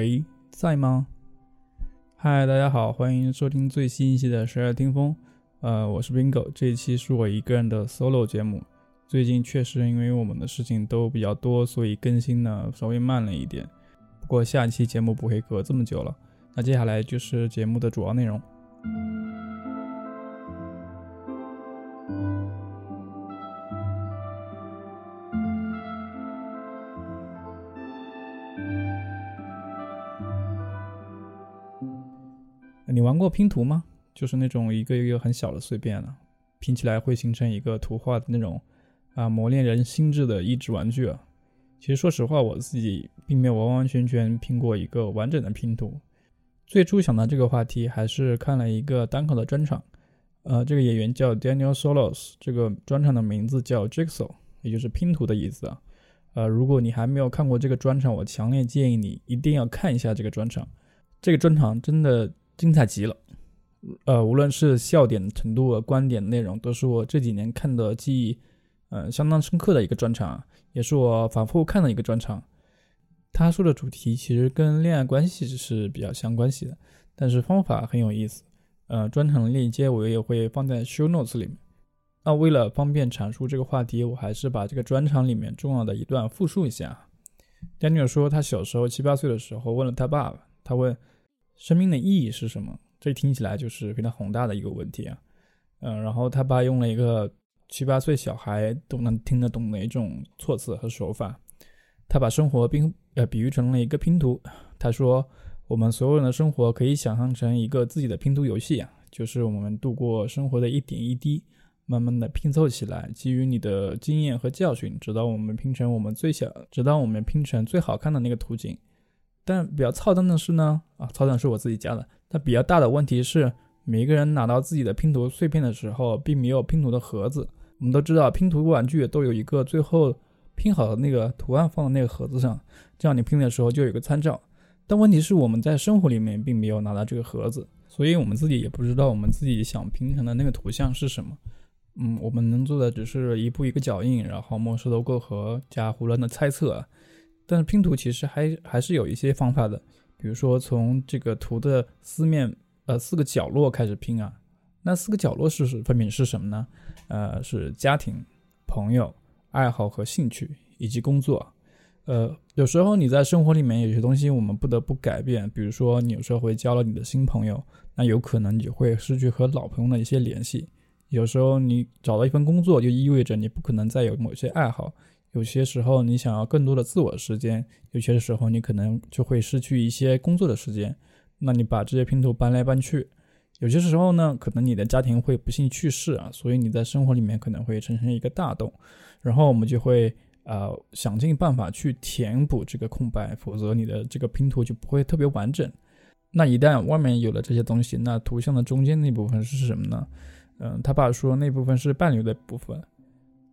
喂，在吗？嗨，大家好，欢迎收听最新一期的十二听风。呃，我是 Bingo，这一期是我一个人的 solo 节目。最近确实因为我们的事情都比较多，所以更新呢稍微慢了一点。不过下一期节目不会隔这么久了。那接下来就是节目的主要内容。你玩过拼图吗？就是那种一个一个很小的碎片啊，拼起来会形成一个图画的那种啊，磨练人心智的益智玩具啊。其实说实话，我自己并没有完完全全拼过一个完整的拼图。最初想到这个话题，还是看了一个单口的专场，呃，这个演员叫 Daniel Solos，这个专场的名字叫 Jigsaw，也就是拼图的意思啊。呃，如果你还没有看过这个专场，我强烈建议你一定要看一下这个专场。这个专场真的。精彩极了，呃，无论是笑点程度和、观点内容，都是我这几年看的记忆，呃，相当深刻的一个专场，也是我反复看的一个专场。他说的主题其实跟恋爱关系是比较相关系的，但是方法很有意思。呃，专场的链接我也会放在 show notes 里面。那为了方便阐述这个话题，我还是把这个专场里面重要的一段复述一下。Daniel 说，他小时候七八岁的时候问了他爸爸，他问。生命的意义是什么？这听起来就是非常宏大的一个问题啊。嗯，然后他爸用了一个七八岁小孩都能听得懂的一种措辞和手法，他把生活并呃比喻成了一个拼图。他说，我们所有人的生活可以想象成一个自己的拼图游戏啊，就是我们度过生活的一点一滴，慢慢的拼凑起来，基于你的经验和教训，直到我们拼成我们最小，直到我们拼成最好看的那个图景。但比较操蛋的是呢，啊，操蛋是我自己加的。但比较大的问题是，每一个人拿到自己的拼图碎片的时候，并没有拼图的盒子。我们都知道，拼图玩具都有一个最后拼好的那个图案放在那个盒子上，这样你拼的时候就有个参照。但问题是，我们在生活里面并没有拿到这个盒子，所以我们自己也不知道我们自己想拼成的那个图像是什么。嗯，我们能做的只是一步一个脚印，然后摸石头过河，加胡乱的猜测。但是拼图其实还还是有一些方法的，比如说从这个图的四面呃四个角落开始拼啊。那四个角落是分别是什么呢？呃，是家庭、朋友、爱好和兴趣以及工作。呃，有时候你在生活里面有些东西我们不得不改变，比如说你有时候会交了你的新朋友，那有可能你会失去和老朋友的一些联系。有时候你找到一份工作，就意味着你不可能再有某些爱好。有些时候你想要更多的自我时间，有些时候你可能就会失去一些工作的时间。那你把这些拼图搬来搬去，有些时候呢，可能你的家庭会不幸去世啊，所以你在生活里面可能会产生一个大洞。然后我们就会呃想尽办法去填补这个空白，否则你的这个拼图就不会特别完整。那一旦外面有了这些东西，那图像的中间那部分是什么呢？嗯，他爸说那部分是伴侣的部分。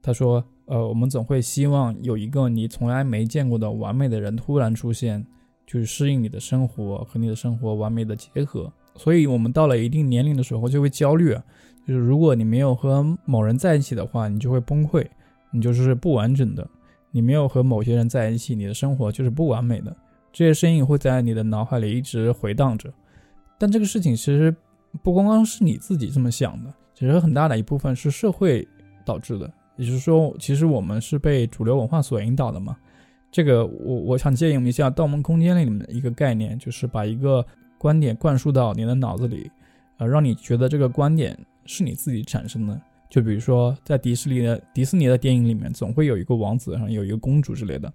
他说。呃，我们总会希望有一个你从来没见过的完美的人突然出现，去适应你的生活和你的生活完美的结合。所以，我们到了一定年龄的时候就会焦虑，就是如果你没有和某人在一起的话，你就会崩溃，你就是不完整的。你没有和某些人在一起，你的生活就是不完美的。这些声音会在你的脑海里一直回荡着。但这个事情其实不光光是你自己这么想的，其实很大的一部分是社会导致的。也就是说，其实我们是被主流文化所引导的嘛。这个，我我想借用一下《盗梦空间》里面的一个概念，就是把一个观点灌输到你的脑子里，呃，让你觉得这个观点是你自己产生的。就比如说，在迪士尼的迪士尼的电影里面，总会有一个王子，然后有一个公主之类的，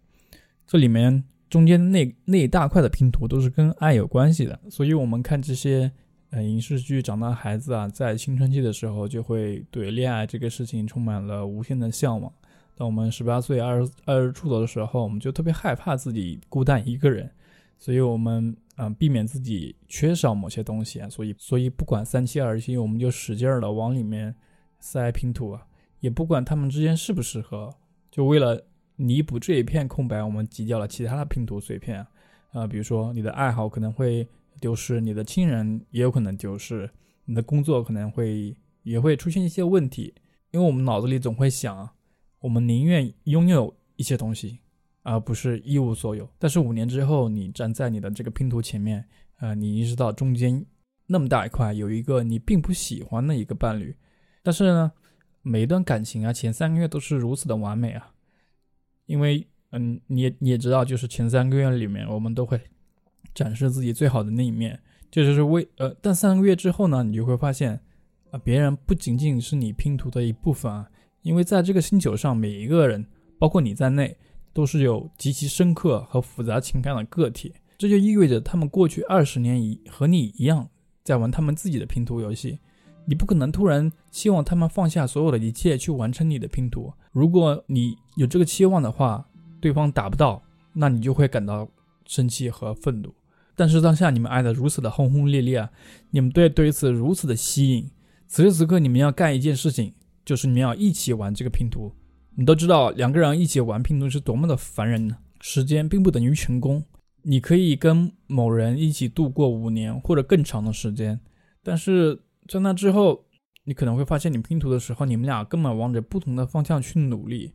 这里面中间那那一大块的拼图都是跟爱有关系的。所以，我们看这些。呃，影视剧长大孩子啊，在青春期的时候就会对恋爱这个事情充满了无限的向往。当我们十八岁、二十二十出头的时候，我们就特别害怕自己孤单一个人，所以我们嗯避免自己缺少某些东西啊。所以，所以不管三七二十一，我们就使劲儿的往里面塞拼图啊，也不管他们之间适不适合，就为了弥补这一片空白，我们挤掉了其他的拼图碎片啊，比如说你的爱好可能会丢失，你的亲人也有可能丢失，你的工作可能会也会出现一些问题，因为我们脑子里总会想，我们宁愿拥有一些东西，而不是一无所有。但是五年之后，你站在你的这个拼图前面，呃，你意识到中间那么大一块有一个你并不喜欢的一个伴侣，但是呢，每一段感情啊，前三个月都是如此的完美啊。因为，嗯，你你也知道，就是前三个月里面，我们都会展示自己最好的那一面，这就是为呃，但三个月之后呢，你就会发现，啊，别人不仅仅是你拼图的一部分啊，因为在这个星球上，每一个人，包括你在内，都是有极其深刻和复杂情感的个体，这就意味着他们过去二十年一和你一样，在玩他们自己的拼图游戏。你不可能突然希望他们放下所有的一切去完成你的拼图。如果你有这个期望的话，对方达不到，那你就会感到生气和愤怒。但是当下你们爱的如此的轰轰烈烈啊，你们对对此如此的吸引，此时此刻你们要干一件事情，就是你们要一起玩这个拼图。你都知道两个人一起玩拼图是多么的烦人呢？时间并不等于成功。你可以跟某人一起度过五年或者更长的时间，但是。在那之后，你可能会发现，你拼图的时候，你们俩根本往着不同的方向去努力。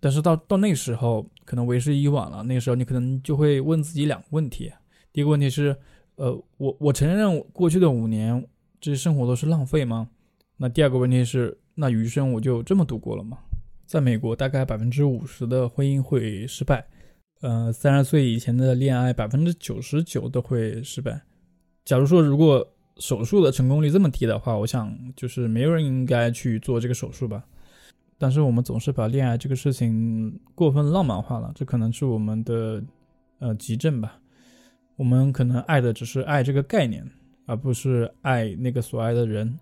但是到到那时候，可能为时已晚了。那个时候，你可能就会问自己两个问题：第一个问题是，呃，我我承认过去的五年这些生活都是浪费吗？那第二个问题是，那余生我就这么度过了吗？在美国，大概百分之五十的婚姻会失败，呃，三十岁以前的恋爱，百分之九十九都会失败。假如说，如果手术的成功率这么低的话，我想就是没有人应该去做这个手术吧。但是我们总是把恋爱这个事情过分浪漫化了，这可能是我们的呃急症吧。我们可能爱的只是爱这个概念，而不是爱那个所爱的人。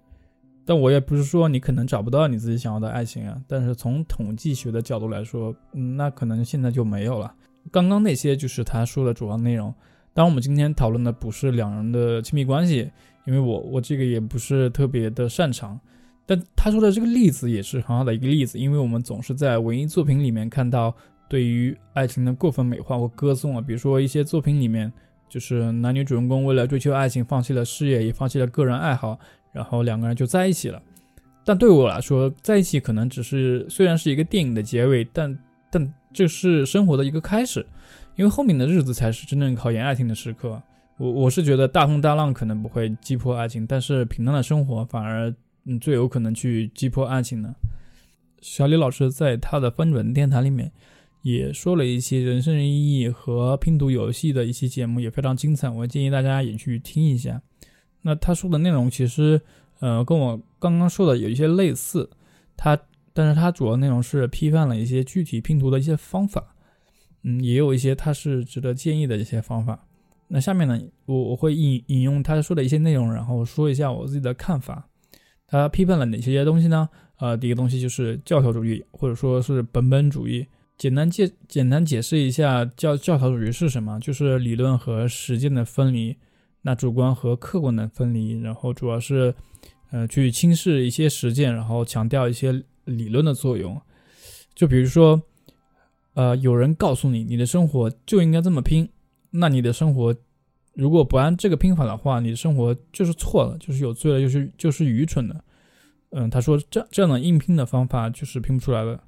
但我也不是说你可能找不到你自己想要的爱情啊。但是从统计学的角度来说，嗯，那可能现在就没有了。刚刚那些就是他说的主要内容。当，我们今天讨论的不是两人的亲密关系。因为我我这个也不是特别的擅长，但他说的这个例子也是很好的一个例子，因为我们总是在文艺作品里面看到对于爱情的过分美化或歌颂啊，比如说一些作品里面就是男女主人公为了追求爱情放弃了事业，也放弃了个人爱好，然后两个人就在一起了。但对我来说，在一起可能只是虽然是一个电影的结尾，但但这是生活的一个开始，因为后面的日子才是真正考验爱情的时刻。我我是觉得大风大浪可能不会击破爱情，但是平淡的生活反而嗯最有可能去击破爱情呢。小李老师在他的翻转电台里面也说了一些人生意义和拼图游戏的一些节目，也非常精彩，我建议大家也去听一下。那他说的内容其实呃跟我刚刚说的有一些类似，他但是他主要内容是批判了一些具体拼图的一些方法，嗯，也有一些他是值得建议的一些方法。那下面呢，我我会引引用他说的一些内容，然后说一下我自己的看法。他批判了哪些东西呢？呃，第一个东西就是教条主义，或者说是本本主义。简单介简单解释一下教教条主义是什么，就是理论和实践的分离，那主观和客观的分离，然后主要是呃去轻视一些实践，然后强调一些理论的作用。就比如说，呃，有人告诉你，你的生活就应该这么拼。那你的生活如果不按这个拼法的话，你的生活就是错了，就是有罪了，就是就是愚蠢的。嗯，他说这这样的硬拼的方法就是拼不出来的。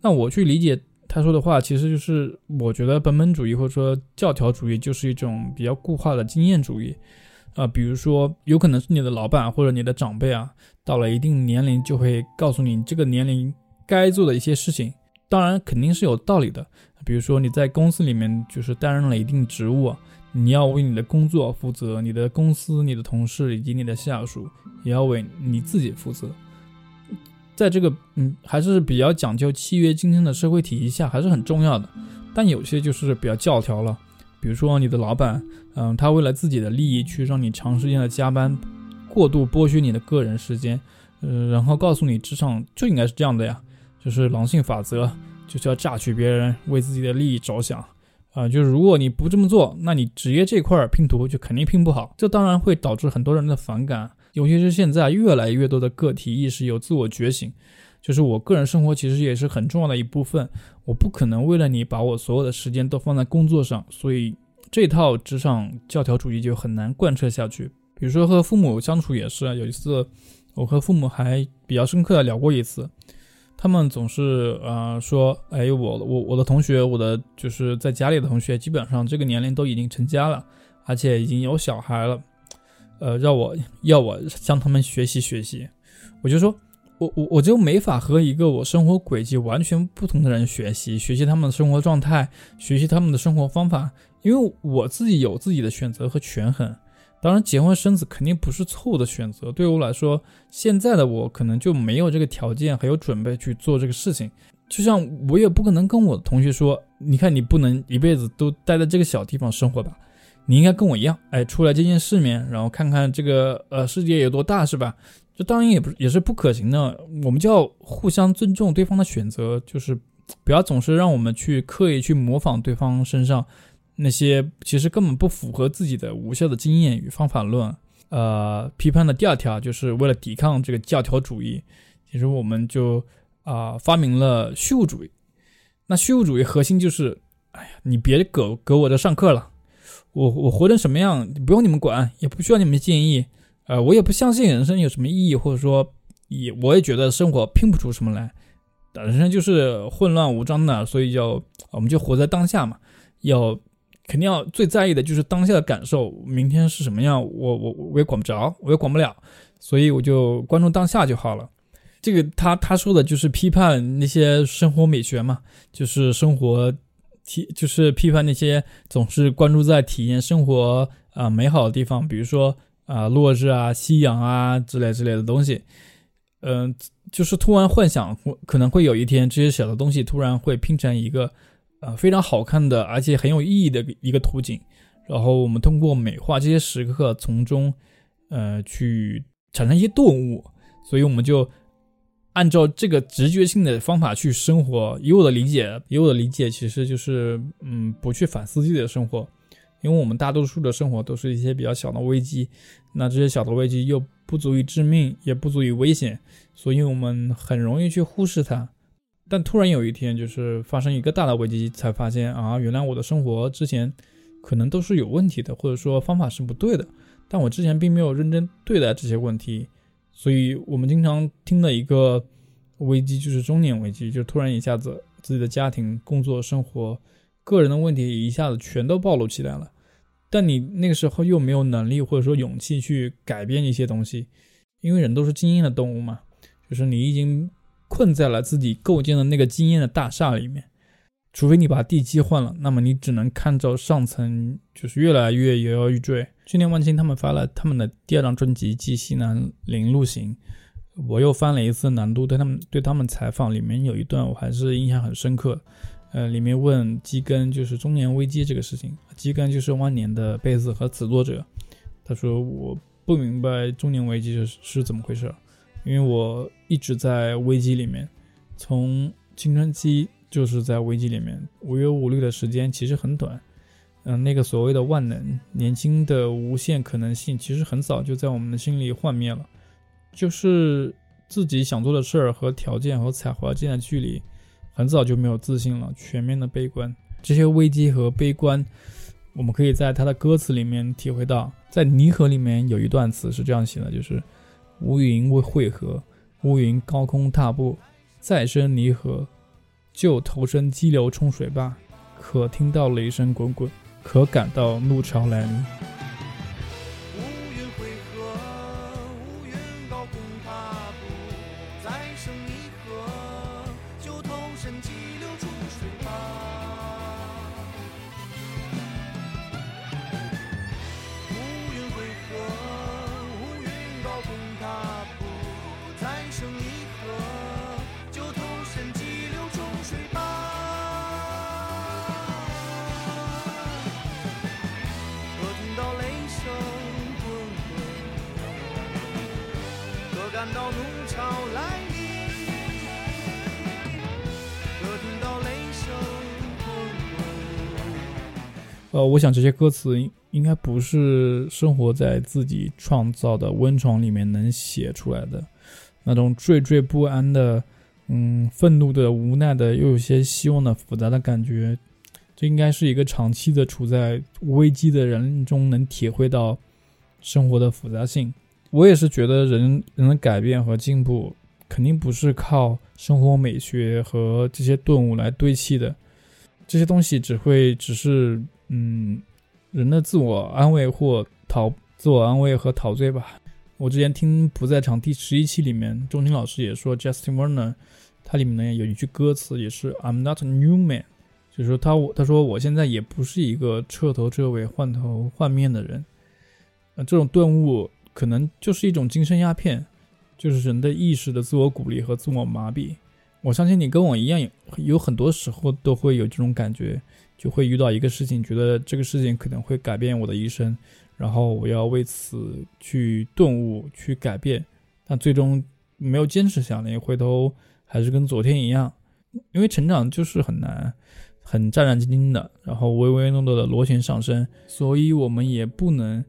那我去理解他说的话，其实就是我觉得本本主义或者说教条主义就是一种比较固化的经验主义。啊，比如说有可能是你的老板或者你的长辈啊，到了一定年龄就会告诉你这个年龄该做的一些事情，当然肯定是有道理的。比如说你在公司里面就是担任了一定职务，你要为你的工作负责，你的公司、你的同事以及你的下属也要为你自己负责。在这个嗯还是比较讲究契约精神的社会体系下，还是很重要的。但有些就是比较教条了，比如说你的老板，嗯，他为了自己的利益去让你长时间的加班，过度剥削你的个人时间，呃，然后告诉你职场就应该是这样的呀，就是狼性法则。就是要榨取别人，为自己的利益着想，啊，就是如果你不这么做，那你职业这块拼图就肯定拼不好。这当然会导致很多人的反感，尤其是现在越来越多的个体意识有自我觉醒，就是我个人生活其实也是很重要的一部分。我不可能为了你把我所有的时间都放在工作上，所以这套职场教条主义就很难贯彻下去。比如说和父母相处也是，有一次我和父母还比较深刻的聊过一次。他们总是呃说，哎，我我我的同学，我的就是在家里的同学，基本上这个年龄都已经成家了，而且已经有小孩了，呃，让我要我向他们学习学习。我就说，我我我就没法和一个我生活轨迹完全不同的人学习，学习他们的生活状态，学习他们的生活方法，因为我自己有自己的选择和权衡。当然，结婚生子肯定不是错误的选择。对于我来说，现在的我可能就没有这个条件还有准备去做这个事情。就像我也不可能跟我的同学说：“你看，你不能一辈子都待在这个小地方生活吧？你应该跟我一样，哎，出来见见世面，然后看看这个呃世界有多大，是吧？”这当然也不也是不可行的。我们就要互相尊重对方的选择，就是不要总是让我们去刻意去模仿对方身上。那些其实根本不符合自己的无效的经验与方法论，呃，批判的第二条就是为了抵抗这个教条主义，其实我们就啊发明了虚无主义。那虚无主义核心就是，哎呀，你别搁搁我这上课了，我我活成什么样不用你们管，也不需要你们建议，呃，我也不相信人生有什么意义，或者说也我也觉得生活拼不出什么来，人生就是混乱无章的，所以就我们就活在当下嘛，要。肯定要最在意的就是当下的感受，明天是什么样，我我我也管不着，我也管不了，所以我就关注当下就好了。这个他他说的就是批判那些生活美学嘛，就是生活体，就是批判那些总是关注在体验生活啊美好的地方，比如说啊落日啊、夕阳啊之类之类的东西。嗯，就是突然幻想可能会有一天这些小的东西突然会拼成一个。呃，非常好看的，而且很有意义的一个图景。然后我们通过美化这些时刻，从中，呃，去产生一些顿悟。所以我们就按照这个直觉性的方法去生活。以我的理解，以我的理解，其实就是，嗯，不去反思自己的生活，因为我们大多数的生活都是一些比较小的危机。那这些小的危机又不足以致命，也不足以危险，所以我们很容易去忽视它。但突然有一天，就是发生一个大的危机，才发现啊，原来我的生活之前可能都是有问题的，或者说方法是不对的。但我之前并没有认真对待这些问题，所以我们经常听的一个危机就是中年危机，就突然一下子自己的家庭、工作、生活、个人的问题一下子全都暴露起来了。但你那个时候又没有能力或者说勇气去改变一些东西，因为人都是经验的动物嘛，就是你已经。困在了自己构建的那个经验的大厦里面，除非你把地基换了，那么你只能看着上层就是越来越摇摇欲坠。去年万青他们发了他们的第二张专辑《记西南零路行》，我又翻了一次难度对他们对他们采访，里面有一段我还是印象很深刻。呃，里面问基根就是中年危机这个事情，基根就是万年的贝斯和词作者，他说我不明白中年危机是是怎么回事。因为我一直在危机里面，从青春期就是在危机里面，无忧无虑的时间其实很短。嗯，那个所谓的万能、年轻的无限可能性，其实很早就在我们的心里幻灭了。就是自己想做的事儿和条件和才华之间的距离，很早就没有自信了，全面的悲观。这些危机和悲观，我们可以在他的歌词里面体会到。在《泥河》里面有一段词是这样写的，就是。乌云未汇合，乌云高空踏步，再生离合，就投身激流冲水坝，可听到雷声滚滚，可感到怒潮来临。看到弄潮来临呃，我想这些歌词应该不是生活在自己创造的温床里面能写出来的，那种惴惴不安的嗯，愤怒的、无奈的，又有些希望的复杂的感觉。这应该是一个长期的处在危机的人中能体会到生活的复杂性。我也是觉得人人的改变和进步肯定不是靠生活美学和这些顿悟来堆砌的，这些东西只会只是嗯人的自我安慰或陶自我安慰和陶醉吧。我之前听不在场第十一期里面，钟情老师也说，Justin Werner，他里面呢有一句歌词也是 "I'm not a new man"，就是说他他说我现在也不是一个彻头彻尾换头换面的人，呃，这种顿悟可能就是一种精神鸦片，就是人的意识的自我鼓励和自我麻痹。我相信你跟我一样，有很多时候都会有这种感觉，就会遇到一个事情，觉得这个事情可能会改变我的一生。然后我要为此去顿悟、去改变，但最终没有坚持下来，回头还是跟昨天一样。因为成长就是很难，很战战兢兢的，然后唯唯诺诺的螺旋上升，所以我们也不能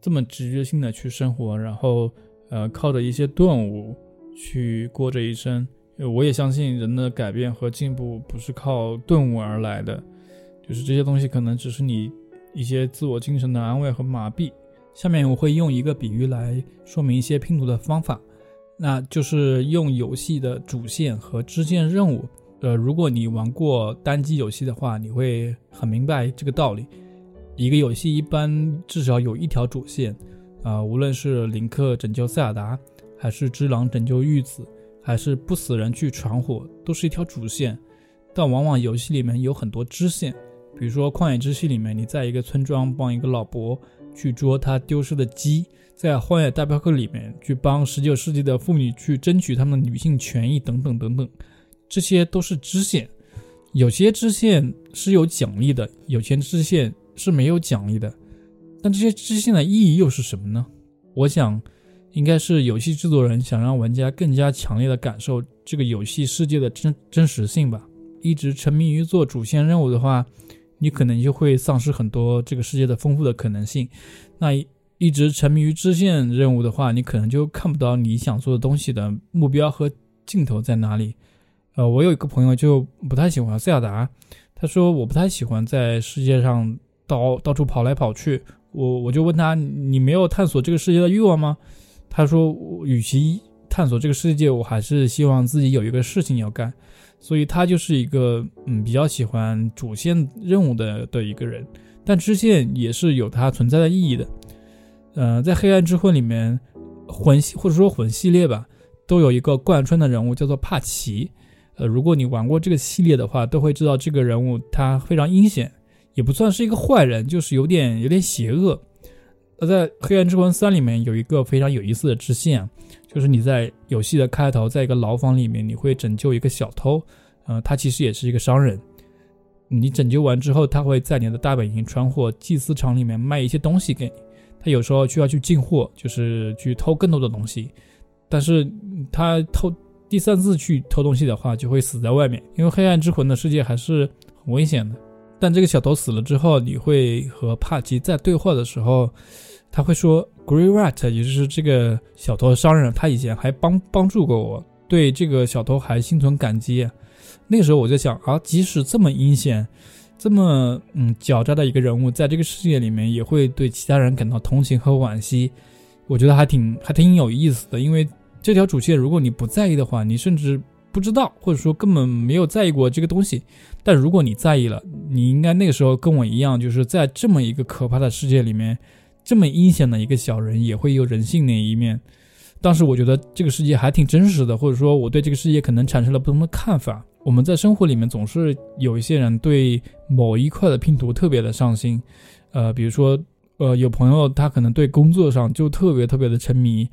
这么直觉性的去生活，然后呃靠着一些顿悟去过这一生。我也相信人的改变和进步不是靠顿悟而来的，就是这些东西可能只是你。一些自我精神的安慰和麻痹。下面我会用一个比喻来说明一些拼图的方法，那就是用游戏的主线和支线任务。呃，如果你玩过单机游戏的话，你会很明白这个道理。一个游戏一般至少有一条主线，啊，无论是林克拯救塞尔达，还是只狼拯救玉子，还是不死人去传火，都是一条主线。但往往游戏里面有很多支线。比如说《旷野之息》里面，你在一个村庄帮一个老伯去捉他丢失的鸡；在《荒野大镖客》里面去帮十九世纪的妇女去争取他们的女性权益等等等等，这些都是支线。有些支线是有奖励的，有些支线是没有奖励的。但这些支线的意义又是什么呢？我想，应该是游戏制作人想让玩家更加强烈的感受这个游戏世界的真真实性吧。一直沉迷于做主线任务的话，你可能就会丧失很多这个世界的丰富的可能性。那一直沉迷于支线任务的话，你可能就看不到你想做的东西的目标和尽头在哪里。呃，我有一个朋友就不太喜欢塞尔达，他说我不太喜欢在世界上到到处跑来跑去。我我就问他，你没有探索这个世界的欲望吗？他说，与其探索这个世界，我还是希望自己有一个事情要干。所以他就是一个嗯比较喜欢主线任务的的一个人，但支线也是有它存在的意义的。呃，在黑暗之魂里面，魂系或者说魂系列吧，都有一个贯穿的人物叫做帕奇。呃，如果你玩过这个系列的话，都会知道这个人物他非常阴险，也不算是一个坏人，就是有点有点邪恶。那在黑暗之魂三里面有一个非常有意思的支线。就是你在游戏的开头，在一个牢房里面，你会拯救一个小偷，呃，他其实也是一个商人。你拯救完之后，他会在你的大本营穿货祭司场里面卖一些东西给你。他有时候需要去进货，就是去偷更多的东西。但是他偷第三次去偷东西的话，就会死在外面，因为黑暗之魂的世界还是很危险的。但这个小偷死了之后，你会和帕奇在对话的时候。他会说，Grey Rat，也就是这个小偷商人，他以前还帮帮助过我，对这个小偷还心存感激。那时候我就想啊，即使这么阴险、这么嗯狡诈的一个人物，在这个世界里面也会对其他人感到同情和惋惜，我觉得还挺还挺有意思的。因为这条主线，如果你不在意的话，你甚至不知道，或者说根本没有在意过这个东西。但如果你在意了，你应该那个时候跟我一样，就是在这么一个可怕的世界里面。这么阴险的一个小人也会有人性那一面，当时我觉得这个世界还挺真实的，或者说我对这个世界可能产生了不同的看法。我们在生活里面总是有一些人对某一块的拼图特别的上心，呃，比如说，呃，有朋友他可能对工作上就特别特别的沉迷，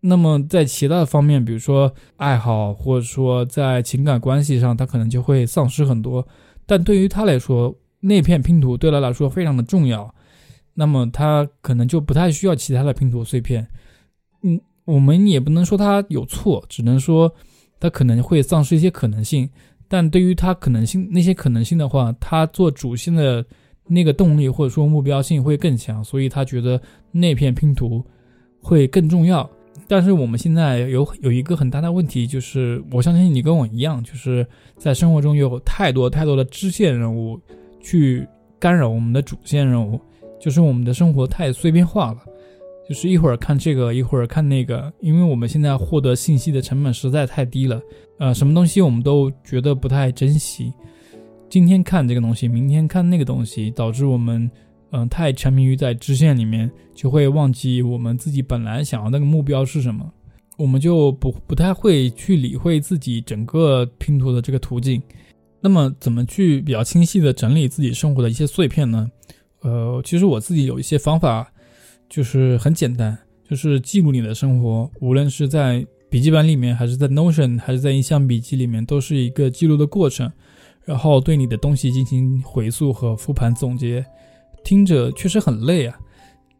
那么在其他的方面，比如说爱好或者说在情感关系上，他可能就会丧失很多。但对于他来说，那片拼图对他来说非常的重要。那么他可能就不太需要其他的拼图碎片，嗯，我们也不能说他有错，只能说他可能会丧失一些可能性。但对于他可能性那些可能性的话，他做主线的那个动力或者说目标性会更强，所以他觉得那片拼图会更重要。但是我们现在有有一个很大的问题，就是我相信你跟我一样，就是在生活中有太多太多的支线任务去干扰我们的主线任务，就是我们的生活太碎片化了，就是一会儿看这个，一会儿看那个，因为我们现在获得信息的成本实在太低了，呃，什么东西我们都觉得不太珍惜，今天看这个东西，明天看那个东西，导致我们。嗯，太沉迷于在支线里面，就会忘记我们自己本来想要那个目标是什么，我们就不不太会去理会自己整个拼图的这个途径。那么，怎么去比较清晰的整理自己生活的一些碎片呢？呃，其实我自己有一些方法，就是很简单，就是记录你的生活，无论是在笔记本里面，还是在 Notion，还是在印象笔记里面，都是一个记录的过程。然后对你的东西进行回溯和复盘总结。听着确实很累啊，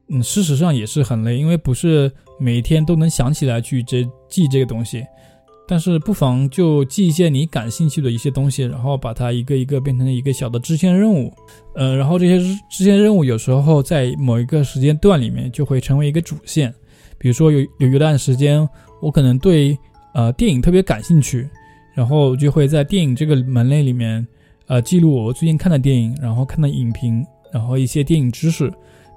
嗯，事实上也是很累，因为不是每一天都能想起来去这记这个东西。但是不妨就记一些你感兴趣的一些东西，然后把它一个一个变成一个小的支线任务。呃，然后这些支线任务有时候在某一个时间段里面就会成为一个主线。比如说有有一段时间我可能对呃电影特别感兴趣，然后就会在电影这个门类里面呃记录我最近看的电影，然后看的影评。然后一些电影知识，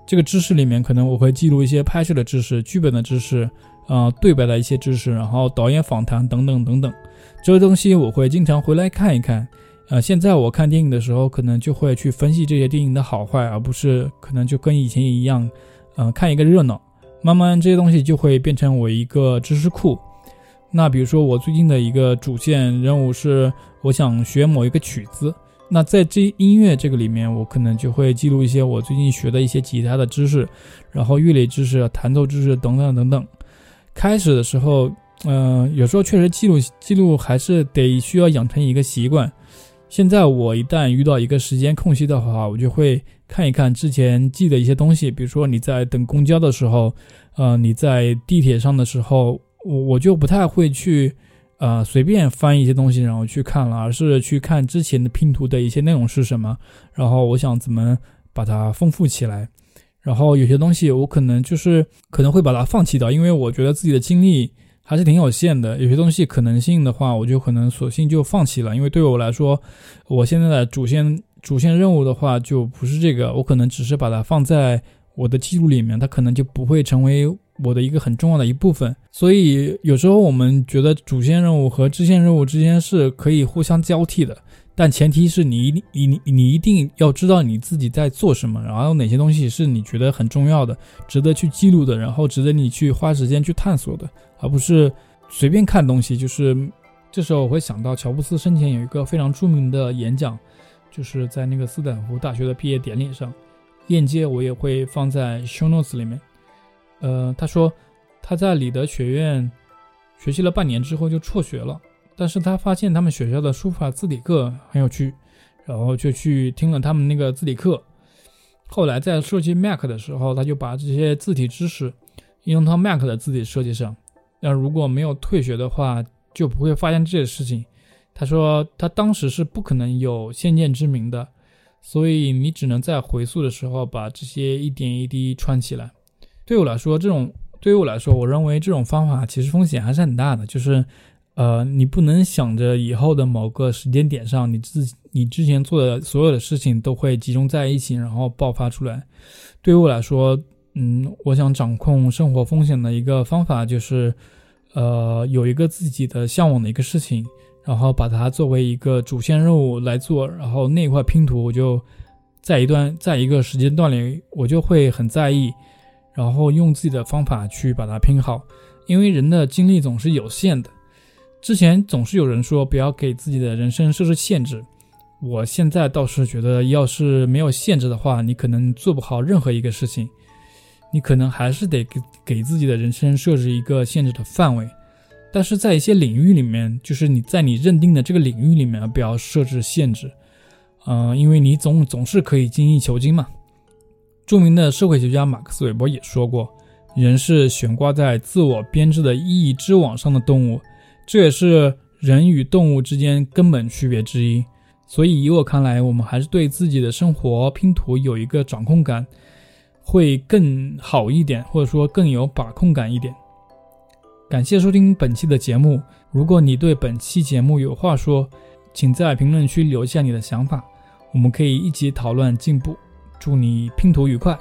这个知识里面可能我会记录一些拍摄的知识、剧本的知识，啊，对白的一些知识，然后导演访谈等等等等，这些东西我会经常回来看一看。呃，现在我看电影的时候，可能就会去分析这些电影的好坏，而不是可能就跟以前一样，嗯，看一个热闹。慢慢这些东西就会变成我一个知识库。那比如说我最近的一个主线任务是，我想学某一个曲子。那在这音乐这个里面，我可能就会记录一些我最近学的一些吉他的知识，然后乐理知识、弹奏知识等等等等。开始的时候，嗯，有时候确实记录记录还是得需要养成一个习惯。现在我一旦遇到一个时间空隙的话，我就会看一看之前记的一些东西，比如说你在等公交的时候，呃，你在地铁上的时候，我我就不太会去。呃，随便翻一些东西，然后去看了，而是去看之前的拼图的一些内容是什么，然后我想怎么把它丰富起来。然后有些东西我可能就是可能会把它放弃掉，因为我觉得自己的精力还是挺有限的。有些东西可能性的话，我就可能索性就放弃了，因为对我来说，我现在的主线主线任务的话就不是这个，我可能只是把它放在我的记录里面，它可能就不会成为。我的一个很重要的一部分，所以有时候我们觉得主线任务和支线任务之间是可以互相交替的，但前提是你一定你你一定要知道你自己在做什么，然后哪些东西是你觉得很重要的、值得去记录的，然后值得你去花时间去探索的，而不是随便看东西。就是这时候我会想到乔布斯生前有一个非常著名的演讲，就是在那个斯坦福大学的毕业典礼上，链接我也会放在 show notes 里面。呃，他说他在里德学院学习了半年之后就辍学了，但是他发现他们学校的书法字体课很有趣，然后就去听了他们那个字体课。后来在设计 Mac 的时候，他就把这些字体知识应用到 Mac 的字体设计上。那如果没有退学的话，就不会发现这些事情。他说他当时是不可能有先见之明的，所以你只能在回溯的时候把这些一点一滴串起来。对我来说，这种对于我来说，我认为这种方法其实风险还是很大的。就是，呃，你不能想着以后的某个时间点上，你自己你之前做的所有的事情都会集中在一起，然后爆发出来。对于我来说，嗯，我想掌控生活风险的一个方法就是，呃，有一个自己的向往的一个事情，然后把它作为一个主线任务来做，然后那块拼图我就在一段在一个时间段里，我就会很在意。然后用自己的方法去把它拼好，因为人的精力总是有限的。之前总是有人说不要给自己的人生设置限制，我现在倒是觉得，要是没有限制的话，你可能做不好任何一个事情。你可能还是得给给自己的人生设置一个限制的范围，但是在一些领域里面，就是你在你认定的这个领域里面不要设置限制，嗯，因为你总总是可以精益求精嘛。著名的社会学家马克思韦伯也说过：“人是悬挂在自我编织的意义之网上的动物，这也是人与动物之间根本区别之一。”所以，以我看来，我们还是对自己的生活拼图有一个掌控感，会更好一点，或者说更有把控感一点。感谢收听本期的节目。如果你对本期节目有话说，请在评论区留下你的想法，我们可以一起讨论进步。祝你拼图愉快！